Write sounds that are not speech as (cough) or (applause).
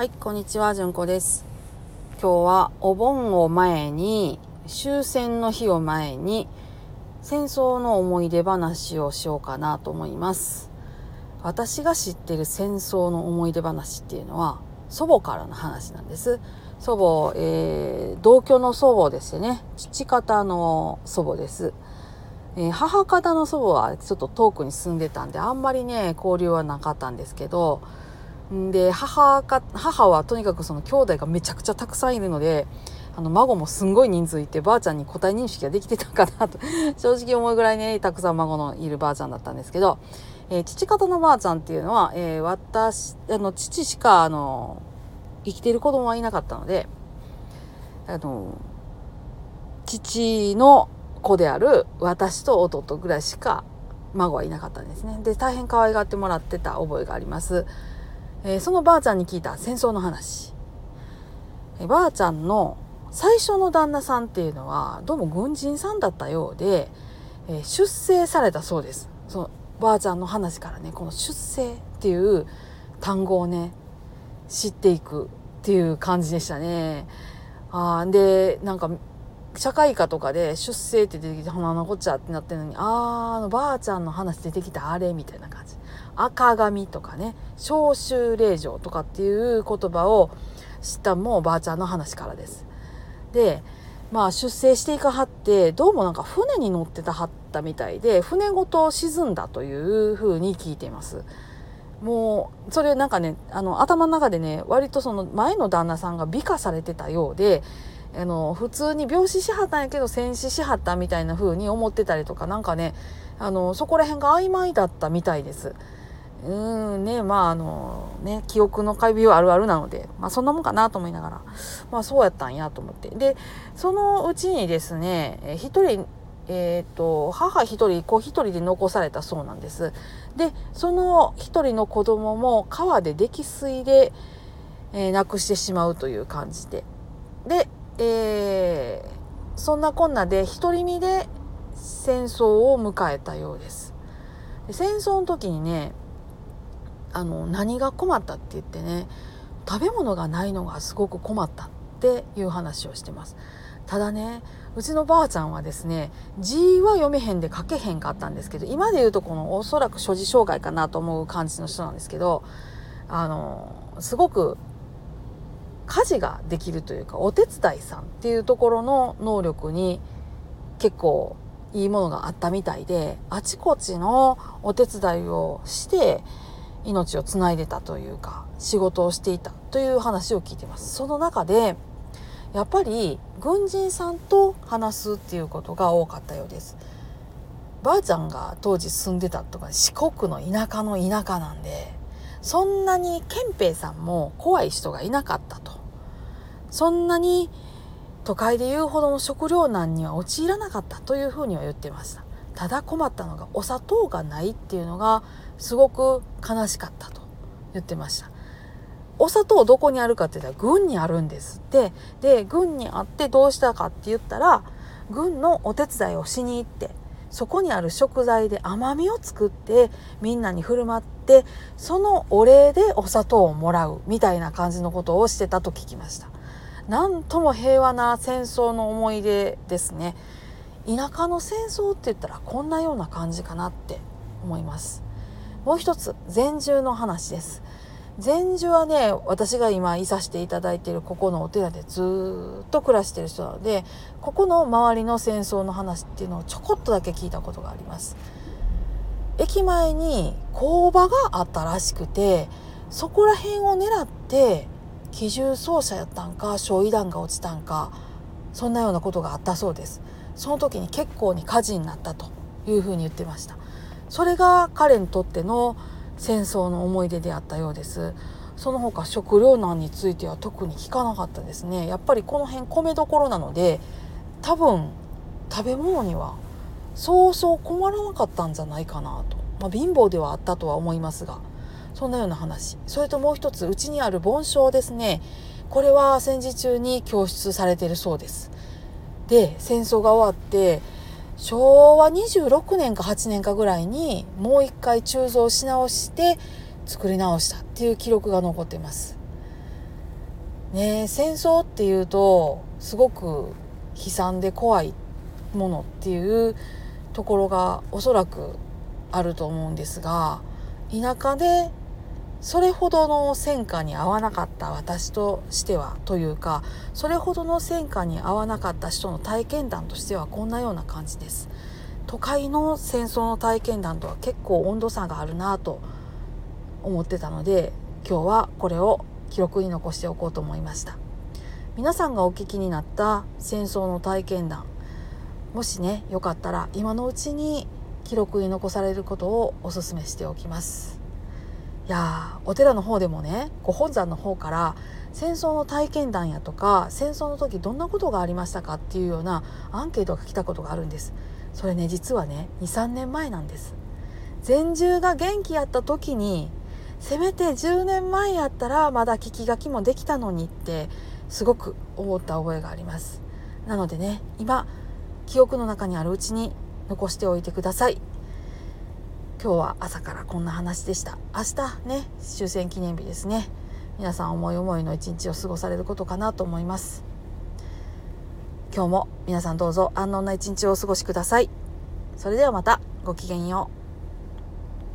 はい、こんにちは、じゅんこです。今日はお盆を前に、終戦の日を前に、戦争の思い出話をしようかなと思います。私が知ってる戦争の思い出話っていうのは、祖母からの話なんです。祖母、えー、同居の祖母ですね。父方の祖母です。えー、母方の祖母はちょっと遠くに住んでたんで、あんまりね、交流はなかったんですけど、で母か母はとにかくその兄弟がめちゃくちゃたくさんいるのであの孫もすんごい人数いてばあちゃんに個体認識ができてたかなと (laughs) 正直思うぐらいねたくさん孫のいるばあちゃんだったんですけど、えー、父方のばあちゃんっていうのは、えー、私あの父しかあの生きてる子供はいなかったのであの父の子である私と弟ぐらいしか孫はいなかったんですねで大変可愛がってもらってた覚えがあります。えー、そのばあちゃんに聞いた戦争の話、えー、ばあちゃんの最初の旦那さんっていうのはどうも軍人さんだったようで、えー、出征されたそうです。そのばあちゃんの話からねこの出征っていう単語をね知っていくっていう感じでしたね。あでなんか社会科とかで出生って出てきて花のこっちゃってなってるのにあーあのばあちゃんの話出てきたあれみたいな感じ。赤髪とかね召集令状とかっていう言葉を知ったもうばあちゃんの話からです。でまあ出征していかはってどうもなんか船に乗ってたはったみたいで船ごと沈んだというふうに聞いています。もうそれなんかねあの頭の中でね割とその前の旦那さんが美化されてたようであの普通に病死しはったんやけど戦死しはったみたいな風に思ってたりとかなんかねあのそこら辺が曖昧だったみたいです。うんねまああのね記憶の回避はあるあるなので、まあ、そんなもんかなと思いながらまあそうやったんやと思って。でそのうちにですね一人えーと、母一人子一人で残されたそうなんです。でその一人の子供も川で溺水で、えー、亡くしてしまうという感じで。で、えー、そんなこんなで独り身で戦争を迎えたようです。で戦争の時にねあの何が困ったって言ってね食べ物がないのがすごく困ったっていう話をしてます。ただねうちのばあちゃんはですね字は読めへんで書けへんかったんですけど今で言うとこのおそらく所持障害かなと思う感じの人なんですけどあのすごく家事ができるというかお手伝いさんっていうところの能力に結構いいものがあったみたいであちこちのお手伝いをして命をつないでたというか仕事をしていたという話を聞いてます。その中でやっぱり軍人さんと話すっていうことが多かったようです。ばあちゃんが当時住んでたとか四国の田舎の田舎なんでそんなに憲兵さんも怖い人がいなかったと。そんなに都会で言うほどの食糧難には陥らなかったというふうには言ってましたただ困ったのがお砂糖がないっていうのがすごく悲しかったと言ってました。お砂糖どこにあるかって言ったら軍にあるんですって。で軍にあってどうしたかって言ったら軍のお手伝いをしに行ってそこにある食材で甘みを作ってみんなに振る舞ってそのお礼でお砂糖をもらうみたいな感じのことをしてたと聞きましたなんとも平和な戦争の思い出ですね田舎の戦争って言ったらこんなような感じかなって思います。もう一つ禅獣の話です。禅樹はね私が今いさせていただいているここのお寺でずっと暮らしてる人なのでここの周りの戦争の話っていうのをちょこっとだけ聞いたことがあります。駅前に工場があったらしくてそこら辺を狙って機銃操作やったんか焼夷弾が落ちたんかそんなようなことがあったそうです。その時に結構に火事になったというふうに言ってました。それが彼にとっての戦争の思い出であったようです。その他食糧難については特に聞かなかったですね。やっぱりこの辺米どころなので多分食べ物にはそうそう困らなかったんじゃないかなと、まあ、貧乏ではあったとは思いますがそんなような話。それともう一つうちにある盆栽ですね。これは戦時中に供出されているそうです。で戦争が終わって昭和26年か8年かぐらいにもう一回鋳造し直して作り直したっていう記録が残っています。ね戦争っていうとすごく悲惨で怖いものっていうところがおそらくあると思うんですが田舎でそれほどの戦火に合わなかった私としてはというかそれほどの戦火に合わなかった人の体験談としてはこんなような感じです。都会の戦争の体験談とは結構温度差があるなと思ってたので今日はこれを記録に残しておこうと思いました。皆さんがお聞きになった戦争の体験談もしねよかったら今のうちに記録に残されることをお勧めしておきます。いやお寺の方でもねご本山の方から戦争の体験談やとか戦争の時どんなことがありましたかっていうようなアンケートが来たことがあるんです。それね実はね23年前なんです。全獣が元気やった時にせめて10年前やったらまだ聞き書きもできたのにってすごく思った覚えがあります。なのでね今記憶の中にあるうちに残しておいてください。今日は朝からこんな話でした。明日ね終戦記念日ですね。皆さん思い思いの一日を過ごされることかなと思います。今日も皆さんどうぞ安穏な一日をお過ごしください。それではまたごきげんよう。